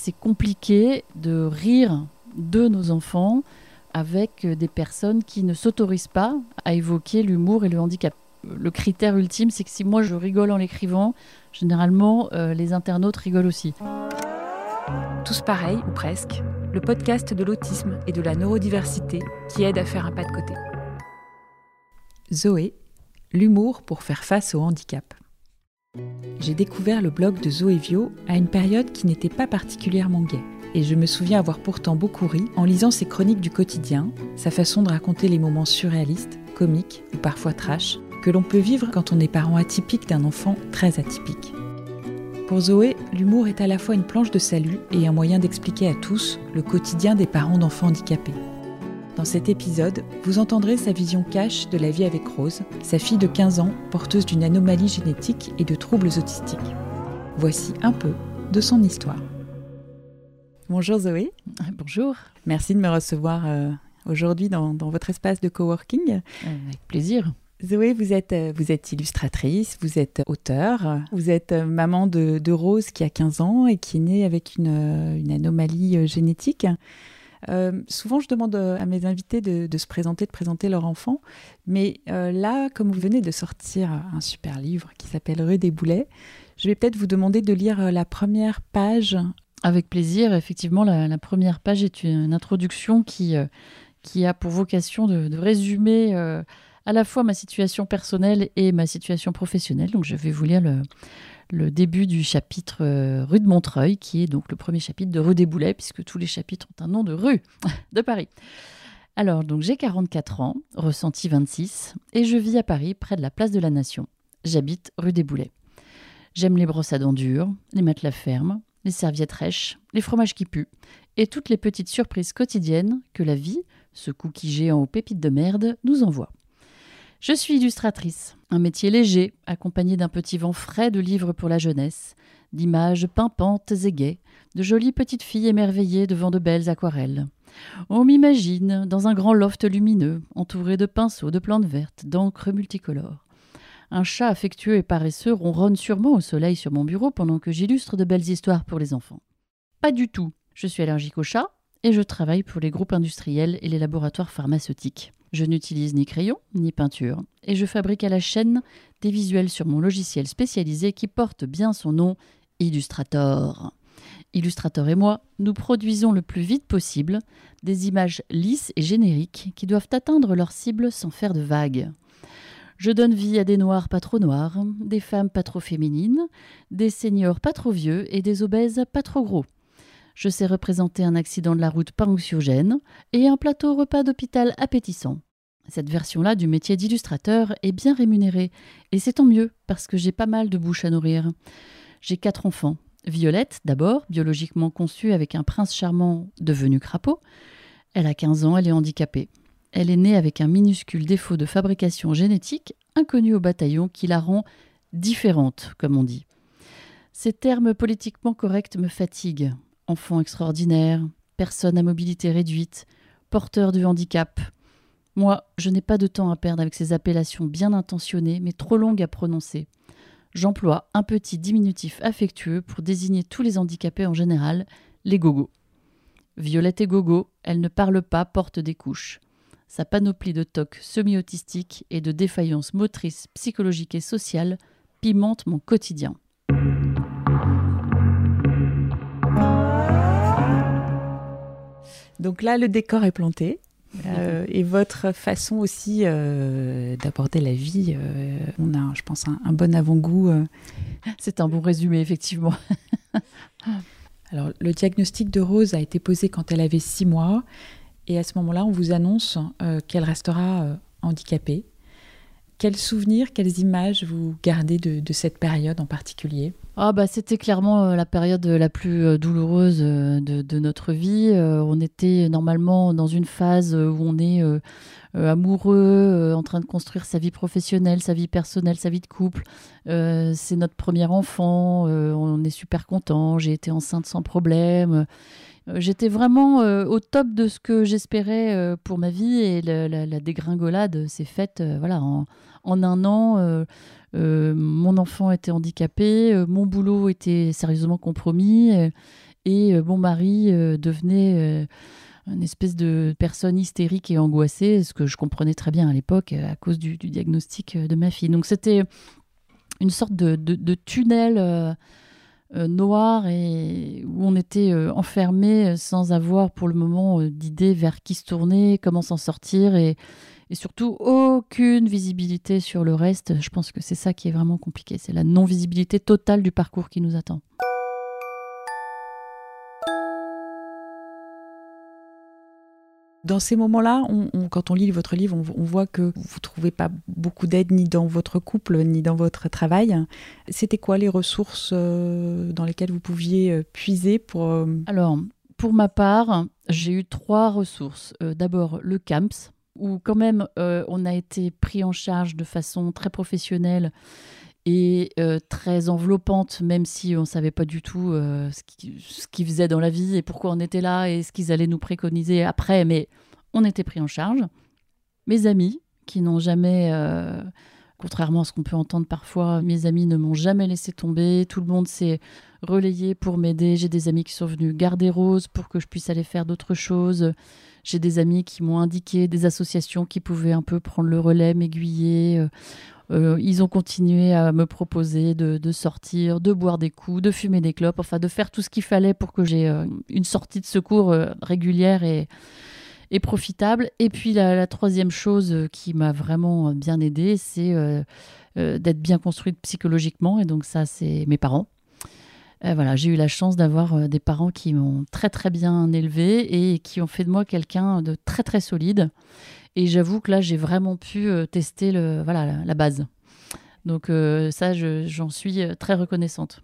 c'est compliqué de rire de nos enfants avec des personnes qui ne s'autorisent pas à évoquer l'humour et le handicap. Le critère ultime, c'est que si moi je rigole en l'écrivant, généralement euh, les internautes rigolent aussi. Tous pareils, ou presque, le podcast de l'autisme et de la neurodiversité qui aide à faire un pas de côté. Zoé, l'humour pour faire face au handicap. J'ai découvert le blog de Zoé Vio à une période qui n'était pas particulièrement gaie. Et je me souviens avoir pourtant beaucoup ri en lisant ses chroniques du quotidien, sa façon de raconter les moments surréalistes, comiques ou parfois trash, que l'on peut vivre quand on est parent atypique d'un enfant très atypique. Pour Zoé, l'humour est à la fois une planche de salut et un moyen d'expliquer à tous le quotidien des parents d'enfants handicapés. Dans cet épisode, vous entendrez sa vision cash de la vie avec Rose, sa fille de 15 ans, porteuse d'une anomalie génétique et de troubles autistiques. Voici un peu de son histoire. Bonjour Zoé. Bonjour. Merci de me recevoir euh, aujourd'hui dans, votre espace de coworking. Euh, avec plaisir. Zoé, vous êtes, euh, vous êtes illustratrice, vous êtes auteur, vous êtes maman de, Rose qui a 15 ans et qui est née avec une, anomalie génétique. Souvent, je demande à mes invités de, se présenter, de présenter leur enfant. Mais là, comme vous venez de sortir un super livre qui s'appelle Rue des Boulets, je vais peut-être vous demander de lire la première page avec plaisir. Effectivement, la, première page est une, introduction qui, euh, a pour vocation de, résumer euh, à la fois ma situation personnelle et ma situation professionnelle. Donc, je vais vous lire le, le début du chapitre euh, rue de Montreuil, qui est donc le premier chapitre de rue des Boulets, puisque tous les chapitres ont un nom de rue de Paris. Alors, donc j'ai 44 ans, ressenti 26, et je vis à Paris, près de la place de la Nation. J'habite rue des Boulets. J'aime les brosses à dents dures, les matelas fermes, les serviettes rêches, les fromages qui puent, et toutes les petites surprises quotidiennes que la vie, ce cookie géant aux pépites de merde, nous envoie. Je suis illustratrice, un métier léger, accompagné d'un petit vent frais de livres pour la jeunesse, d'images pimpantes et gaies, de jolies petites filles émerveillées devant de belles aquarelles. On m'imagine dans un grand loft lumineux, entouré de pinceaux, de plantes vertes, d'encre multicolore. Un chat affectueux et paresseux ronronne sûrement au soleil sur mon bureau pendant que j'illustre de belles histoires pour les enfants. Pas du tout. Je suis allergique aux chats et je travaille pour les groupes industriels et les laboratoires pharmaceutiques. Je n'utilise ni crayon ni peinture et je fabrique à la chaîne des visuels sur mon logiciel spécialisé qui porte bien son nom Illustrator. Illustrator et moi, nous produisons le plus vite possible des images lisses et génériques qui doivent atteindre leur cible sans faire de vagues. Je donne vie à des noirs pas trop noirs, des femmes pas trop féminines, des seniors pas trop vieux et des obèses pas trop gros. Je sais représenter un accident de la route pas anxiogène et un plateau repas d'hôpital appétissant. Cette version-là du métier d'illustrateur est bien rémunérée, et c'est tant mieux, parce que j'ai pas mal de bouches à nourrir. J'ai quatre enfants. Violette, d'abord, biologiquement conçue avec un prince charmant devenu crapaud. Elle a 15 ans, elle est handicapée. Elle est née avec un minuscule défaut de fabrication génétique inconnu au bataillon qui la rend différente, comme on dit. Ces termes politiquement corrects me fatiguent. Enfant extraordinaire, personne à mobilité réduite, porteur de handicap. Moi, je n'ai pas de temps à perdre avec ces appellations bien intentionnées mais trop longues à prononcer. J'emploie un petit diminutif affectueux pour désigner tous les handicapés en général, les gogos. Violette et gogo, elle ne parle pas, porte des couches. Sa panoplie de tocs semi-autistiques et de défaillances motrices, psychologiques et sociales pimente mon quotidien. Donc là, le décor est planté. Euh, et votre façon aussi euh, d'aborder la vie, euh, on a, je pense, un, bon avant-goût. C'est un bon résumé, effectivement. Alors, le diagnostic de Rose a été posé quand elle avait six mois. Et à ce moment-là, on vous annonce qu'elle restera handicapée. Quels souvenirs, quelles images vous gardez de, cette période en particulier? Ah bah, C'était clairement euh, la période la plus douloureuse de, notre vie. on était normalement dans une phase où on est amoureux, en train de construire sa vie professionnelle, sa vie personnelle, sa vie de couple. C'est notre premier enfant, on est super content, j'ai été enceinte sans problème. Euh, j'étais vraiment euh, au top de ce que j'espérais euh, pour ma vie et la, dégringolade s'est faite voilà, en, un an. mon enfant était handicapé, mon boulot était sérieusement compromis Et mon mari devenait une espèce de personne hystérique et angoissée, ce que je comprenais très bien à l'époque à cause du, diagnostic de ma fille. Donc c'était une sorte de, tunnel noir et où on était euh, enfermé euh, sans avoir pour le moment d'idée vers qui se tourner, comment s'en sortir et, et, surtout aucune visibilité sur le reste. Je pense que c'est ça qui est vraiment compliqué, c'est la non-visibilité totale du parcours qui nous attend. Dans ces moments-là, quand on lit votre livre, on, voit que vous ne trouvez pas beaucoup d'aide ni dans votre couple, ni dans votre travail. C'était quoi les ressources euh, dans lesquelles vous pouviez euh, puiser pour... Euh, Alors, pour ma part, j'ai eu trois ressources. D'abord, le CAMPS, où quand même on a été pris en charge de façon très professionnelle et très enveloppante, même si on ne savait pas du tout ce qu'ils faisaient dans la vie et pourquoi on était là et ce qu'ils allaient nous préconiser après, mais on était pris en charge. Mes amis, qui n'ont jamais, contrairement à ce qu'on peut entendre parfois, mes amis ne m'ont jamais laissé tomber, tout le monde s'est relayé pour m'aider. J'ai des amis qui sont venus garder Rose pour que je puisse aller faire d'autres choses. J'ai des amis qui m'ont indiqué des associations qui pouvaient un peu prendre le relais, m'aiguiller. Euh, ils ont continué à me proposer de, sortir, de boire des coups, de fumer des clopes, enfin de faire tout ce qu'il fallait pour que j'ai euh, une sortie de secours euh, régulière et, profitable. Et puis la, troisième chose qui m'a vraiment bien aidée, c'est d'être bien construite psychologiquement. Et donc ça, c'est mes parents. voilà, j'ai eu la chance d'avoir des parents qui m'ont très très bien élevée et qui ont fait de moi quelqu'un de très très solide. Et j'avoue que là, j'ai vraiment pu euh, tester le, voilà, la, base. Donc euh, ça, j'en suis euh, très reconnaissante.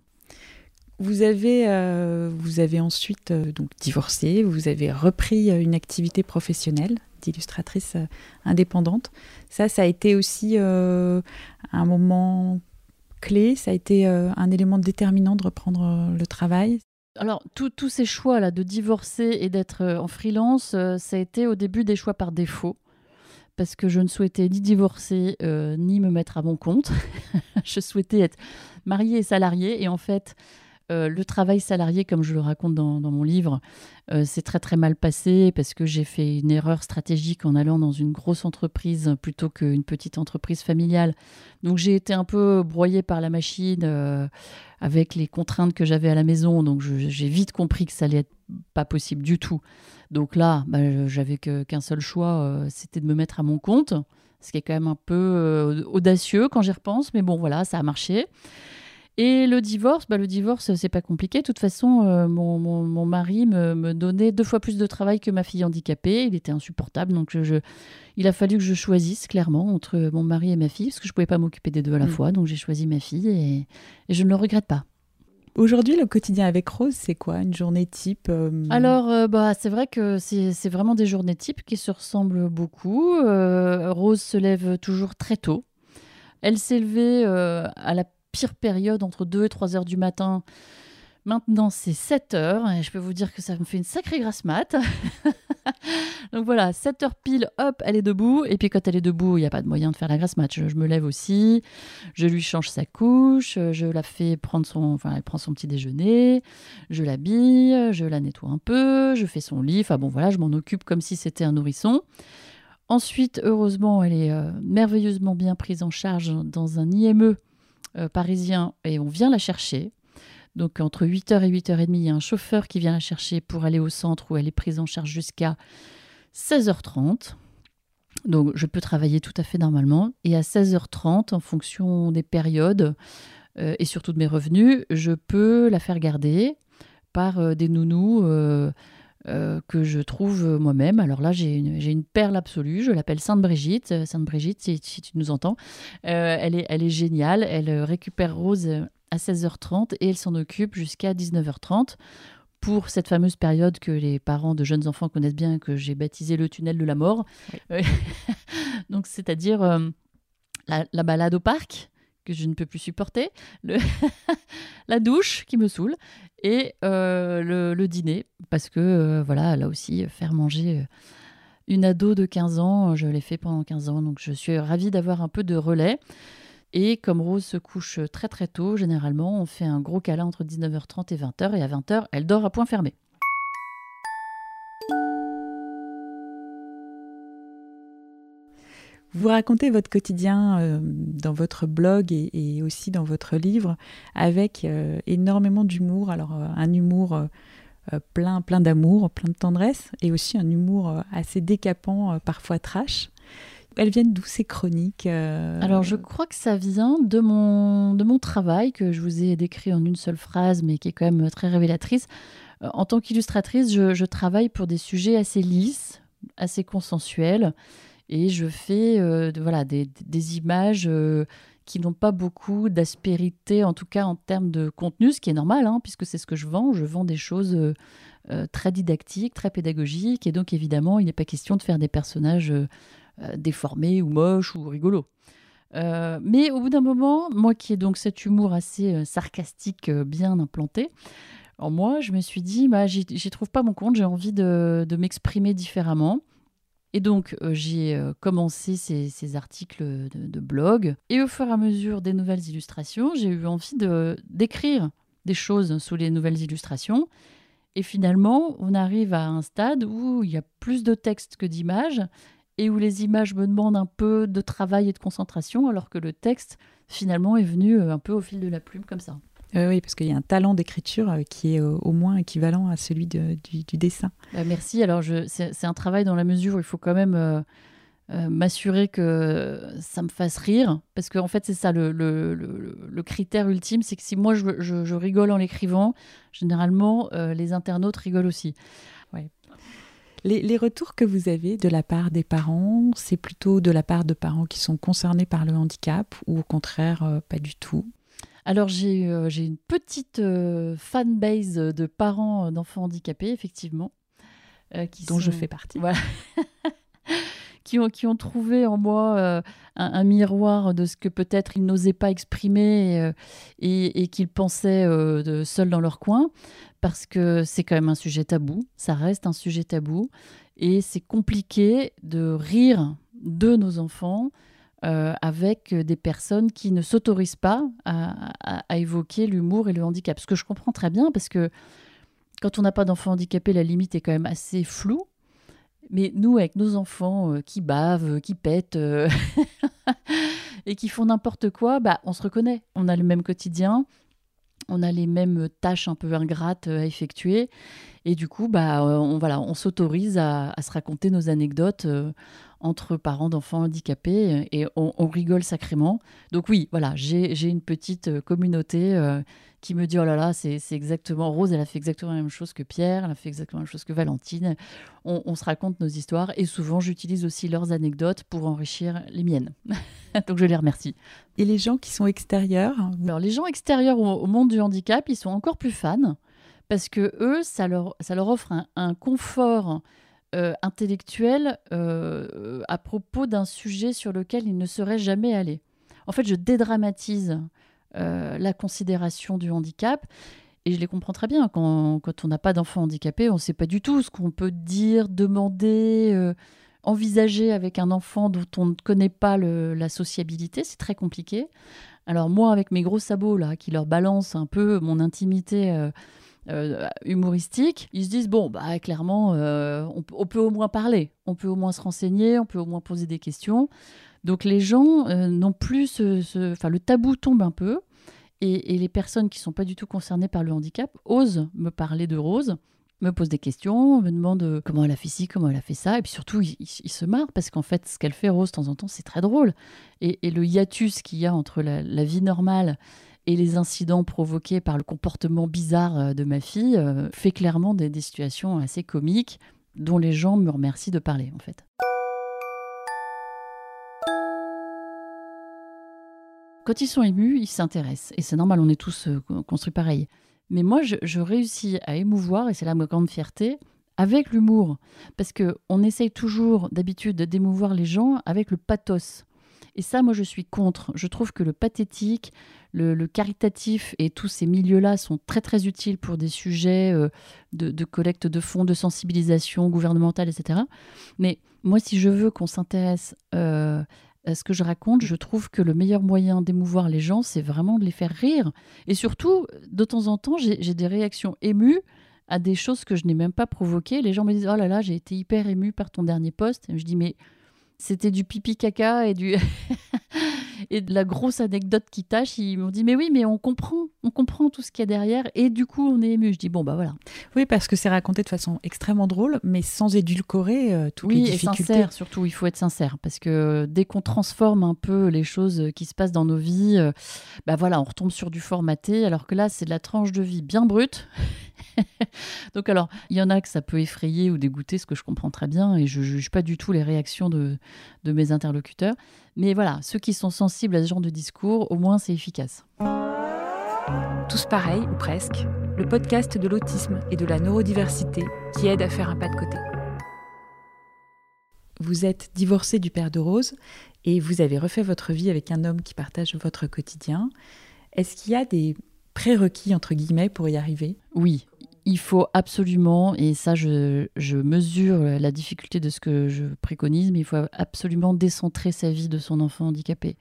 Vous avez, vous avez ensuite donc divorcé, vous avez repris une activité professionnelle d'illustratrice indépendante. Ça, ça a été aussi un moment clé, ça a été un élément déterminant de reprendre le travail? Alors, tous ces choix-là de divorcer et d'être en freelance, ça a été au début des choix par défaut parce que je ne souhaitais ni divorcer euh, ni me mettre à mon compte. je souhaitais être mariée et salariée. Et en fait, euh, le travail salarié, comme je le raconte dans, mon livre, euh, c'est très très mal passé parce que j'ai fait une erreur stratégique en allant dans une grosse entreprise plutôt qu'une petite entreprise familiale. Donc j'ai été un peu broyée par la machine avec les contraintes que j'avais à la maison. Donc j'ai vite compris que ça allait être pas possible du tout donc là, bah, j'avais qu'un seul choix, euh, c'était de me mettre à mon compte, ce qui est quand même un peu euh, audacieux quand j'y repense, mais bon, voilà, ça a marché. Et le divorce, bah, le divorce, c'est pas compliqué. De toute façon, euh, mon, mari me, donnait deux fois plus de travail que ma fille handicapée. Il était insupportable. Donc, je, il a fallu que je choisisse clairement entre mon mari et ma fille, parce que je pouvais pas m'occuper des deux à la mm. fois. Donc, j'ai choisi ma fille et je ne le regrette pas. Aujourd'hui, le quotidien avec Rose, c'est quoi? Une journée type euh, Alors, euh, bah, c'est vrai que c'est vraiment des journées types qui se ressemblent beaucoup. Euh, Rose se lève toujours très tôt. Elle s'est levée à la pire période, entre 2 et 3 heures du matin. Maintenant, c'est 7 heures et je peux vous dire que ça me fait une sacrée grasse mat. Donc voilà, 7 heures pile, hop, elle est debout. Et puis quand elle est debout, il n'y a pas de moyen de faire la grasse mat. Je, me lève aussi, je lui change sa couche, je la fais prendre son, prend son petit déjeuner, je l'habille, je la nettoie un peu, je fais son lit. Enfin bon, voilà, je m'en occupe comme si c'était un nourrisson. Ensuite, heureusement, elle est euh, merveilleusement bien prise en charge dans un IME euh, parisien et on vient la chercher. Donc entre 8h et 8h30, il y a un chauffeur qui vient la chercher pour aller au centre où elle est prise en charge jusqu'à 16h30. Donc je peux travailler tout à fait normalement. Et à 16h30, en fonction des périodes euh, et surtout de mes revenus, je peux la faire garder par euh, des nounous euh, que je trouve moi-même. Alors là, j'ai une, perle absolue. Je l'appelle Sainte Brigitte. Sainte Brigitte, si, tu nous entends. elle, est, elle est géniale. Elle récupère Rose à 16h30 et elle s'en occupe jusqu'à 19h30 pour cette fameuse période que les parents de jeunes enfants connaissent bien, que j'ai baptisé le tunnel de la mort. Donc, c'est-à-dire euh, la, balade au parc, que je ne peux plus supporter, le la douche qui me saoule, et euh, le, dîner, parce que, euh, voilà, là aussi, faire manger une ado de 15 ans, je l'ai fait pendant 15 ans, donc je suis ravie d'avoir un peu de relais. Et comme Rose se couche très très tôt, généralement, on fait un gros câlin entre 19h30 et 20h, et à 20h, elle dort à point fermé. Vous racontez votre quotidien euh, dans votre blog et, aussi dans votre livre avec euh, énormément d'humour. Alors euh, un humour plein, plein d'amour, plein de tendresse et aussi un humour assez décapant, parfois trash. Elles viennent d'où ces chroniques Alors je crois que ça vient de mon, de mon travail que je vous ai décrit en une seule phrase mais qui est quand même très révélatrice. en tant qu'illustratrice, je, travaille pour des sujets assez lisses, assez consensuels et je fais euh, voilà, des, images euh, qui n'ont pas beaucoup d'aspérité, en tout cas en termes de contenu, ce qui est normal, hein, puisque c'est ce que je vends. Je vends des choses euh, très didactiques, très pédagogiques, et donc évidemment, il n'est pas question de faire des personnages déformés ou moches ou rigolos. mais au bout d'un moment, moi qui ai donc cet humour assez sarcastique bien implanté, en moi, je me suis dit, bah, j'y trouve pas mon compte, j'ai envie de m'exprimer différemment. Et donc, euh, j'ai euh, commencé ces, articles de, blog. Et au fur et à mesure des nouvelles illustrations, j'ai eu envie de, d'écrire des choses sous les nouvelles illustrations. Et finalement, on arrive à un stade où il y a plus de texte que d'images et où les images me demandent un peu de travail et de concentration, alors que le texte, finalement, est venu euh, un peu au fil de la plume comme ça. Euh, oui, parce qu'il y a un talent d'écriture euh, qui est euh, au moins équivalent à celui du, dessin. merci. Alors, c'est un travail dans la mesure où il faut quand même m'assurer que ça me fasse rire. Parce qu'en fait, c'est ça le, critère ultime c'est que si moi je, rigole en l'écrivant, généralement, les internautes rigolent aussi. Les, les, retours que vous avez de la part des parents, c'est plutôt de la part de parents qui sont concernés par le handicap ou au contraire pas du tout? Alors j'ai euh, une petite euh, fanbase de parents d'enfants handicapés, effectivement. Euh, qui dont je fais partie. Voilà. qui, ont, qui ont trouvé en moi un, miroir de ce que peut-être ils n'osaient pas exprimer et, et qu'ils pensaient seuls dans leur coin. Parce que c'est quand même un sujet tabou. Ça reste un sujet tabou. Et c'est compliqué de rire de nos enfants euh, avec des personnes qui ne s'autorisent pas à, évoquer l'humour et le handicap. Ce que je comprends très bien, parce que quand on n'a pas d'enfant handicapé, la limite est quand même assez floue. Mais nous, avec nos enfants euh, qui bavent, qui pètent euh, et qui font n'importe quoi, bah, on se reconnaît. On a le même quotidien, on a les mêmes tâches un peu ingrates à effectuer. Et du coup, bah, on, voilà, on s'autorise à, se raconter nos anecdotes entre parents d'enfants handicapés et on, rigole sacrément. Donc oui, voilà, j'ai une petite euh, communauté euh, qui me dit, oh là là, c'est exactement, Rose, elle a fait exactement la même chose que Pierre, elle a fait exactement la même chose que Valentine. On, se raconte nos histoires et souvent j'utilise aussi leurs anecdotes pour enrichir les miennes. Donc je les remercie. Et les gens qui sont extérieurs Alors les gens extérieurs au, monde du handicap, ils sont encore plus fans parce que eux, ça leur, offre un confort euh, intellectuel euh, à propos d'un sujet sur lequel il ne serait jamais allé. En fait, je dédramatise euh, la considération du handicap et je les comprends très bien. Quand, on n'a pas d'enfant handicapé, on ne sait pas du tout ce qu'on peut dire, demander, envisager avec un enfant dont on ne connaît pas la sociabilité. C'est très compliqué. Alors moi, avec mes gros sabots là, qui leur balancent un peu mon intimité euh, humoristique, ils se disent bon, bah clairement, euh, on, peut au moins parler, on peut au moins se renseigner, on peut au moins poser des questions. Donc les gens euh, n'ont plus ce, enfin le tabou tombe un peu, et, les personnes qui sont pas du tout concernées par le handicap osent me parler de Rose me posent des questions, me demandent comment elle a fait ci, comment elle a fait ça, et puis surtout, ils, se marrent parce qu'en fait, ce qu'elle fait, Rose, de temps en temps, c'est très drôle. Et, le hiatus qu'il y a entre la vie normale et les incidents provoqués par le comportement bizarre euh, de ma fille euh, fait clairement des, situations assez comiques dont les gens me remercient de parler en fait. Quand ils sont émus, ils s'intéressent. Et c'est normal, on est tous euh, construits pareil. Mais moi, je, réussis à émouvoir, et c'est là ma grande fierté, avec l'humour. Parce qu'on essaye toujours, d'habitude, d'émouvoir les gens avec le pathos. Et ça, moi, je suis contre. Je trouve que le pathétique, le, caritatif et tous ces milieux-là sont très, très utiles pour des sujets euh, de, collecte de fonds, de sensibilisation gouvernementale, etc. Mais moi, si je veux qu'on s'intéresse euh, ce que je raconte, je trouve que le meilleur moyen d'émouvoir les gens, c'est vraiment de les faire rire. Et surtout, de temps en temps, j'ai des réactions émues à des choses que je n'ai même pas provoquées. Les gens me disent Oh là là, j'ai été hyper émue par ton dernier poste. je dis Mais c'était du pipi caca et du et de la grosse anecdote qui tâche. Ils m'ont dit mais oui, mais on comprend, on comprend tout ce qu'il y a derrière et du coup on est ému. Je dis bon bah voilà. Oui, parce que c'est raconté de façon extrêmement drôle, mais sans édulcorer euh, toutes les difficultés. Oui, sincère surtout. Il faut être sincère parce que dès qu'on transforme un peu les choses qui se passent dans nos vies, euh, bah voilà, on retombe sur du formaté. Alors que là, c'est de la tranche de vie bien brute. Donc alors, il y en a que ça peut effrayer ou dégoûter, ce que je comprends très bien, et je ne juge pas du tout les réactions de, de mes interlocuteurs. Mais voilà, ceux qui sont sensibles à ce genre de discours, au moins c'est efficace. Tous pareils, ou presque, le podcast de l'autisme et de la neurodiversité qui aide à faire un pas de côté. Vous êtes divorcé du père de Rose et vous avez refait votre vie avec un homme qui partage votre quotidien. Est-ce qu'il y a des prérequis, entre guillemets, pour y arriver? Oui, il faut absolument, et ça je, mesure la difficulté de ce que je préconise, mais il faut absolument décentrer sa vie de son enfant handicapé.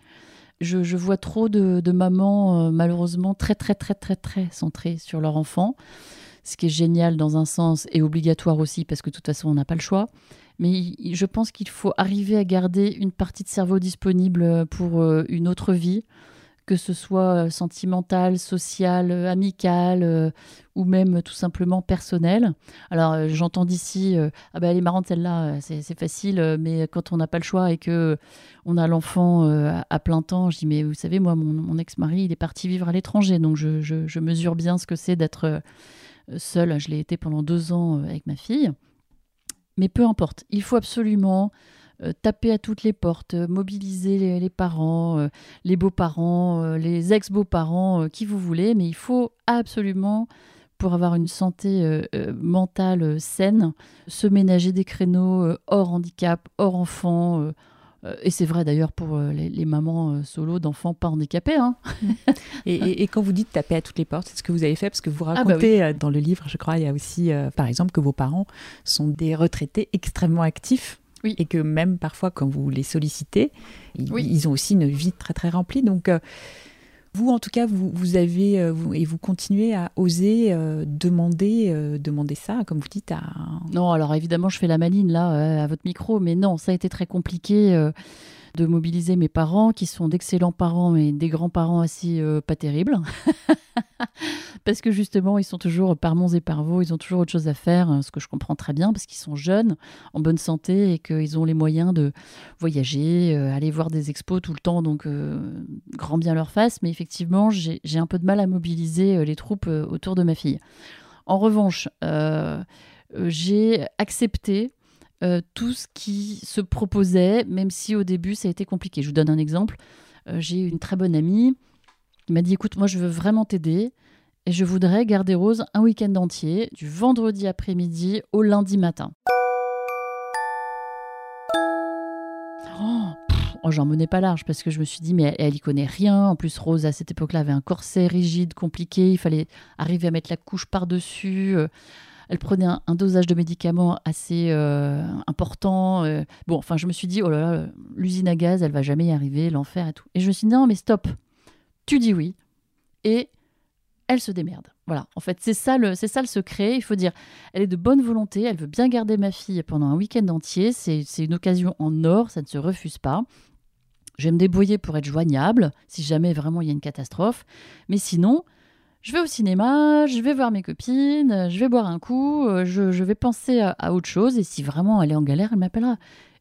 Je, vois trop de, mamans, euh, malheureusement, très très très très très centrées sur leur enfant, ce qui est génial dans un sens et obligatoire aussi, parce que de toute façon on n'a pas le choix. Mais je pense qu'il faut arriver à garder une partie de cerveau disponible pour euh, une autre vie que ce soit euh, sentimental, social, euh, amical euh, ou même tout simplement personnel. Alors j'entends d'ici, ah ben elle est marrante celle-là, c'est facile, mais quand on n'a pas le choix et que on a l'enfant à plein temps, je dis mais vous savez moi mon, ex-mari il est parti vivre à l'étranger, donc je, je, mesure bien ce que c'est d'être seule. Je l'ai été pendant deux ans avec ma fille. Mais peu importe, il faut absolument euh, taper à toutes les portes, euh, mobiliser les, parents, euh, les beaux-parents, les ex-beaux-parents, qui vous voulez, mais il faut absolument pour avoir une santé mentale saine, se ménager des créneaux hors handicap, hors enfant. et c'est vrai d'ailleurs pour les, mamans solo d'enfants pas handicapés. Hein. et, quand vous dites taper à toutes les portes, c'est ce que vous avez fait Parce que vous ah bah racontez dans le livre, je crois, il y a aussi, par exemple, que vos parents sont des retraités extrêmement actifs et que même parfois, quand vous les sollicitez, ils, ont aussi une vie très très remplie. Donc, euh, vous, en tout cas, vous, vous avez euh, et vous continuez à oser euh, demander, demander ça, comme vous dites. À... Non, alors évidemment, je fais la maline là à votre micro, mais non, ça a été très compliqué de mobiliser mes parents, qui sont d'excellents parents et des grands-parents assez pas terribles. parce que justement, ils sont toujours par monts et par vaux, ils ont toujours autre chose à faire, hein, ce que je comprends très bien, parce qu'ils sont jeunes, en bonne santé et qu'ils ont les moyens de voyager, euh, aller voir des expos tout le temps, donc euh, grand bien leur face. Mais effectivement, j'ai un peu de mal à mobiliser euh, les troupes autour de ma fille. En revanche, j'ai accepté tout ce qui se proposait, même si au début ça a été compliqué. Je vous donne un exemple. j'ai une très bonne amie qui m'a dit écoute, moi je veux vraiment t'aider. Et je voudrais garder Rose un week-end entier, du vendredi après-midi au lundi matin. Oh, oh, j'en menais pas large parce que je me suis dit, mais elle, elle y connaît rien. En plus, Rose, à cette époque-là, avait un corset rigide, compliqué. Il fallait arriver à mettre la couche par-dessus. Elle prenait un, dosage de médicaments assez euh, important. Euh. Bon, enfin, je me suis dit, oh là là, l'usine à gaz, elle va jamais y arriver, l'enfer et tout. Et je me suis dit, non, mais stop. Tu dis oui. Et elle se démerde. Voilà, en fait, c'est ça, le, c'est ça le secret. Il faut dire, elle est de bonne volonté, elle veut bien garder ma fille pendant un week-end entier. C'est, une occasion en or, ça ne se refuse pas. Je vais me débrouiller pour être joignable, si jamais vraiment il y a une catastrophe. Mais sinon, je vais au cinéma, je vais voir mes copines, je vais boire un coup, euh, je, vais penser à, à, autre chose. Et si vraiment elle est en galère, elle m'appellera.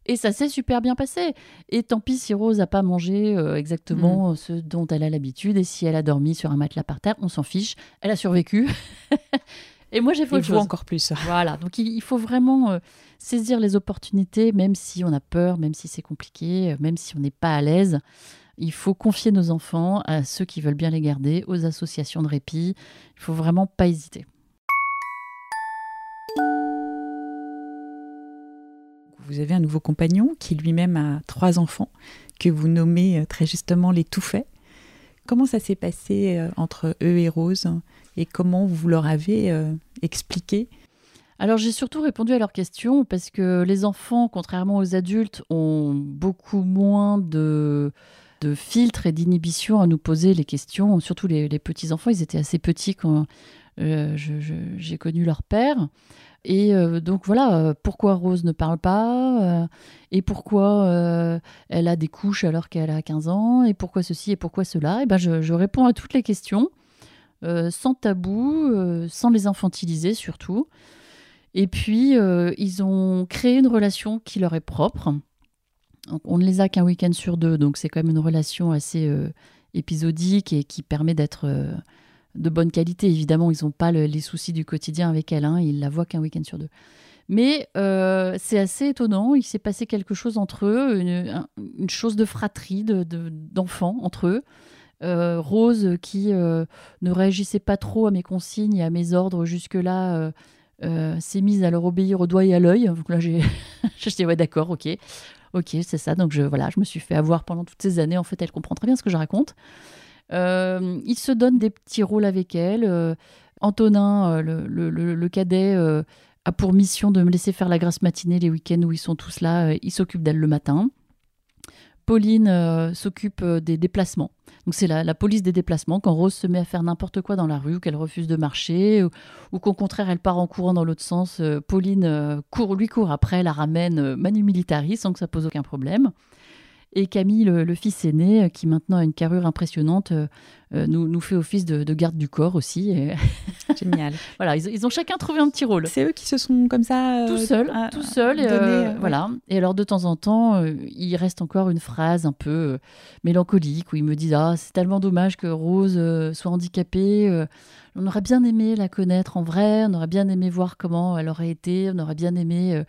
Et ça s'est super bien passé. Et tant pis si Rose n'a pas mangé euh, exactement mm. ce dont elle a l'habitude. Et si elle a dormi sur un matelas par terre, on s'en fiche. Elle a survécu. et moi, j'ai fait autre chose. encore plus. Voilà. Donc, il, faut vraiment euh, saisir les opportunités, même si on a peur, même si c'est compliqué, euh, même si on n'est pas à l'aise. Il faut confier nos enfants à ceux qui veulent bien les garder, aux associations de répit. Il faut vraiment pas hésiter. vous avez un nouveau compagnon qui lui-même a trois enfants, que vous nommez euh, très justement les tout faits. Comment ça s'est passé euh, entre eux et Rose et comment vous leur avez euh, expliqué? Alors j'ai surtout répondu à leurs questions parce que les enfants, contrairement aux adultes, ont beaucoup moins de, de filtres et d'inhibition à nous poser les questions. Surtout les, petits-enfants, ils étaient assez petits quand euh, j'ai connu leur père. Et euh, donc voilà, euh, pourquoi Rose ne parle pas Et pourquoi elle a des couches alors qu'elle a 15 ans Et pourquoi ceci et pourquoi cela Et ben je, réponds à toutes les questions, sans tabou, sans les infantiliser surtout. Et puis, ils ont créé une relation qui leur est propre. On ne les a qu'un week-end sur deux, donc c'est quand même une relation assez épisodique et qui permet d'être de bonne qualité. Évidemment, ils n'ont pas les soucis du quotidien avec elle, hein, ils la voient qu'un week-end sur deux. Mais euh, c'est assez étonnant, il s'est passé quelque chose entre eux, une, chose de fratrie, d'enfants de, entre eux. Euh, Rose, qui euh, ne réagissait pas trop à mes consignes et à mes ordres jusque-là, s'est mise à leur obéir au doigt et à l'œil. Donc là, j'ai dit, ouais, d'accord, ok. Ok, c'est ça. Donc je, voilà, je me suis fait avoir pendant toutes ces années. En fait, elle comprend très bien ce que je raconte. Euh, il se donne des petits rôles avec elle. Euh, Antonin, euh, le, cadet, a pour mission de me laisser faire la grasse matinée les week-ends où ils sont tous là. il s'occupe d'elle le matin. Pauline s'occupe des déplacements. Donc c'est la, police des déplacements. Quand Rose se met à faire n'importe quoi dans la rue, qu'elle refuse de marcher, ou, qu'au contraire elle part en courant dans l'autre sens, Pauline court, lui court après, la ramène manu militari sans que ça pose aucun problème. Et Camille, le, fils aîné, euh, qui maintenant a une carrure impressionnante, euh, euh, nous, nous, fait office de, garde du corps aussi. Génial. voilà, ils, ont chacun trouvé un petit rôle. C'est eux qui se sont comme ça. tout seuls, tout seuls. Voilà. Et alors, de temps en temps, il reste encore une phrase un peu mélancolique où il me dit Ah, c'est tellement dommage que Rose soit handicapée. on aurait bien aimé la connaître en vrai, on aurait bien aimé voir comment elle aurait été, on aurait bien aimé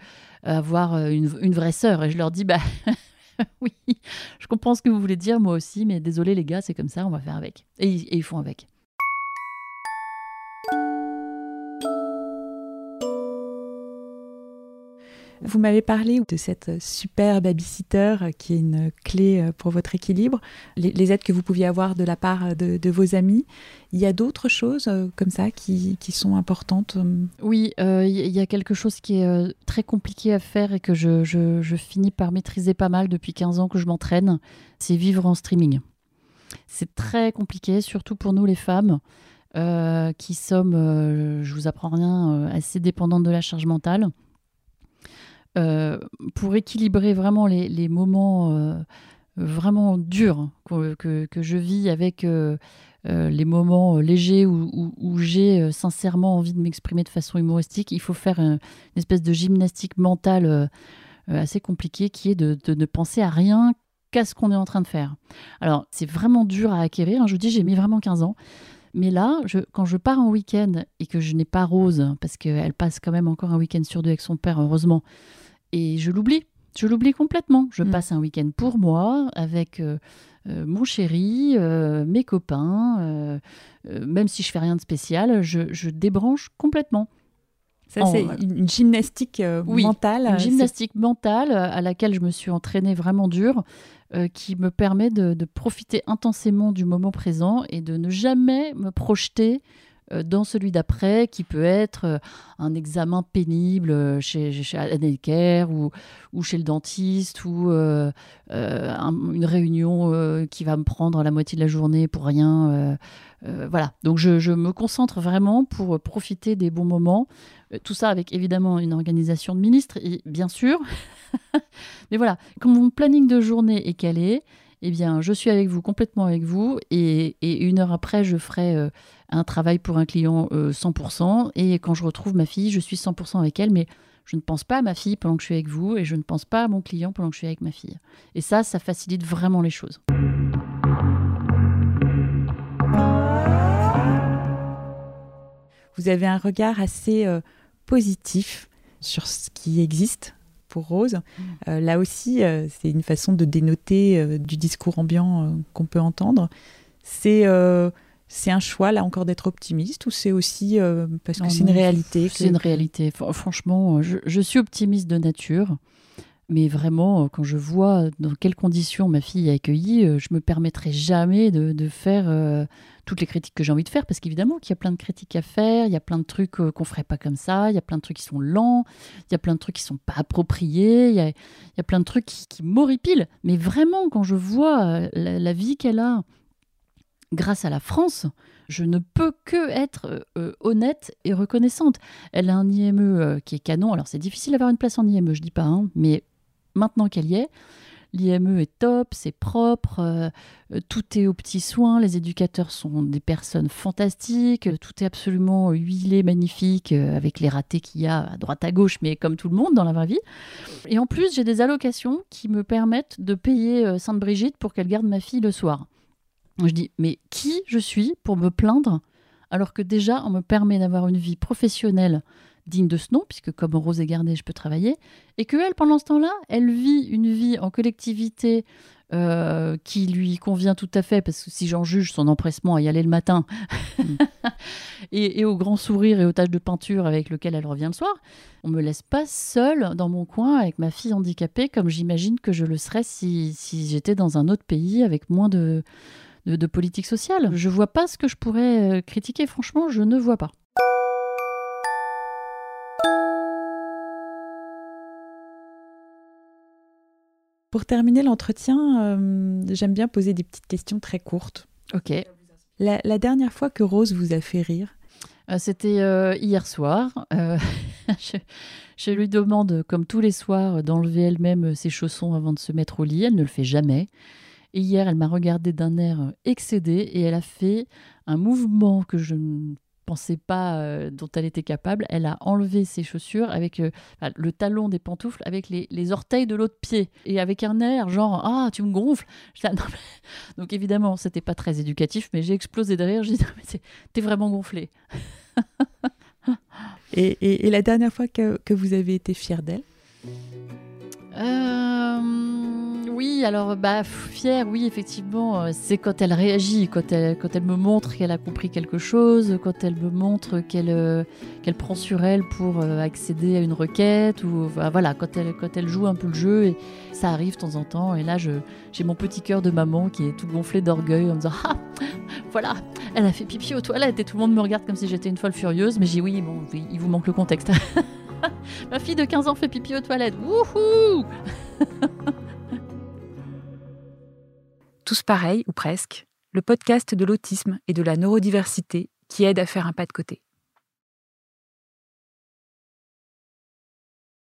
avoir une, une vraie sœur. Et je leur dis Bah. oui, je comprends ce que vous voulez dire, moi aussi, mais désolé les gars, c'est comme ça, on va faire avec. Et, ils font avec. Vous m'avez parlé de cette super babysitter qui est une clé pour votre équilibre, les, aides que vous pouviez avoir de la part de, vos amis. Il y a d'autres choses euh, comme ça qui, sont importantes euh Oui, euh, il y a quelque chose qui est très compliqué à faire et que je, finis par maîtriser pas mal depuis 15 ans que je m'entraîne, c'est vivre en streaming. C'est très compliqué, surtout pour nous les femmes. qui sommes, je vous apprends rien, assez dépendantes de la charge mentale. Euh, pour équilibrer vraiment les, moments euh, vraiment durs que, je vis avec euh, les moments légers où, j'ai sincèrement envie de m'exprimer de façon humoristique, il faut faire une espèce de gymnastique mentale assez compliquée qui est de, ne penser à rien qu'à ce qu'on est en train de faire. Alors, c'est vraiment dur à acquérir. Hein. Je vous dis, j'ai mis vraiment 15 ans. Mais là, quand je pars en week-end et que je n'ai pas Rose, parce qu'elle passe quand même encore un week-end sur deux avec son père, heureusement, et je l'oublie. Je l'oublie complètement. Je mm. passe un week-end pour moi avec euh, euh, mon chéri, euh, mes copains. même si je fais rien de spécial, je, débranche complètement. Ça, c'est une gymnastique mentale. Une gymnastique mentale à laquelle je me suis entraînée vraiment dur, qui me permet de, profiter intensément du moment présent et de ne jamais me projeter dans celui d'après, qui peut être euh, un examen pénible euh, chez, chez ou, ou chez le dentiste, ou une réunion qui va me prendre la moitié de la journée pour rien. voilà, donc je, me concentre vraiment pour profiter des bons moments. Tout ça avec évidemment une organisation de ministre, et bien sûr. Mais voilà, quand mon planning de journée est calé, eh bien, je suis avec vous, complètement avec vous, et, une heure après, je ferai euh, un travail pour un client 100%, euh, et quand je retrouve ma fille, je suis 100% avec elle, mais je ne pense pas à ma fille pendant que je suis avec vous, et je ne pense pas à mon client pendant que je suis avec ma fille. Et ça, ça facilite vraiment les choses. Vous avez un regard assez euh, positif sur ce qui existe Rose. Mm. Euh, là aussi, euh, c'est une façon de dénoter du discours ambiant qu'on peut entendre. C'est c'est un choix, là encore, d'être optimiste ou c'est aussi parce que c'est une réalité C'est une réalité. Franchement, je, suis optimiste de nature. Mais vraiment, quand je vois dans quelles conditions ma fille est accueillie, je me permettrai jamais de, faire toutes les critiques que j'ai envie de faire, parce qu'évidemment qu'il y a plein de critiques à faire, il y a plein de trucs qu'on ferait pas comme ça, il y a plein de trucs qui sont lents, il y a plein de trucs qui sont pas appropriés, il y a, plein de trucs qui, qui m'horripilent. Mais vraiment, quand je vois la vie qu'elle a, grâce à la France, je ne peux que être euh, euh, honnête et reconnaissante. Elle a un IME euh, qui est canon. Alors c'est difficile d'avoir une place en IME, je dis pas, hein, mais maintenant qu'elle y est, l'IME est top, c'est propre, tout est aux petits soins, les éducateurs sont des personnes fantastiques, tout est absolument huilé, magnifique, avec les ratés qu'il y a à droite à gauche, mais comme tout le monde dans la vraie vie. Et en plus, j'ai des allocations qui me permettent de payer Sainte-Brigitte pour qu'elle garde ma fille le soir. Je dis, mais qui je suis pour me plaindre alors que déjà on me permet d'avoir une vie professionnelle digne de ce nom, puisque comme Rose est gardée, je peux travailler, et que elle, pendant ce temps-là, elle vit une vie en collectivité euh, qui lui convient tout à fait, parce que si j'en juge son empressement à y aller le matin, et, au grand sourire et aux taches de peinture avec lequel elle revient le soir, on me laisse pas seule dans mon coin avec ma fille handicapée, comme j'imagine que je le serais si, si j'étais dans un autre pays avec moins de de, politique sociale. Je vois pas ce que je pourrais euh, critiquer, franchement, je ne vois pas. Pour terminer l'entretien, euh, j'aime bien poser des petites questions très courtes. Ok. La, dernière fois que Rose vous a fait rire euh, C'était hier soir. je, je, lui demande, comme tous les soirs, d'enlever elle-même ses chaussons avant de se mettre au lit. Elle ne le fait jamais. Et hier, elle m'a regardé d'un air excédé et elle a fait un mouvement que je ne pensais pas euh, dont elle était capable. Elle a enlevé ses chaussures avec euh, le talon des pantoufles avec les, orteils de l'autre pied et avec un air genre ah tu me gonfles. Donc évidemment c'était pas très éducatif, mais j'ai explosé de rire. J'ai dit mais t'es vraiment gonflé. et, la dernière fois que, que vous avez été fière d'elle? Oui, alors bah fière, oui effectivement, euh, c'est quand elle réagit, quand elle, me montre qu'elle a compris quelque chose, quand elle me montre qu'elle euh, prend sur elle pour euh, accéder à une requête ou voilà, quand elle quand elle joue un peu le jeu et ça arrive de temps en temps et là je j'ai mon petit cœur de maman qui est tout gonflé d'orgueil en me disant ah voilà, elle a fait pipi aux toilettes et tout le monde me regarde comme si j'étais une folle furieuse, mais j'ai oui bon, il vous manque le contexte. Ma fille de 15 ans fait pipi aux toilettes. Wouhou Tous pareils, ou presque, le podcast de l'autisme et de la neurodiversité qui aide à faire un pas de côté.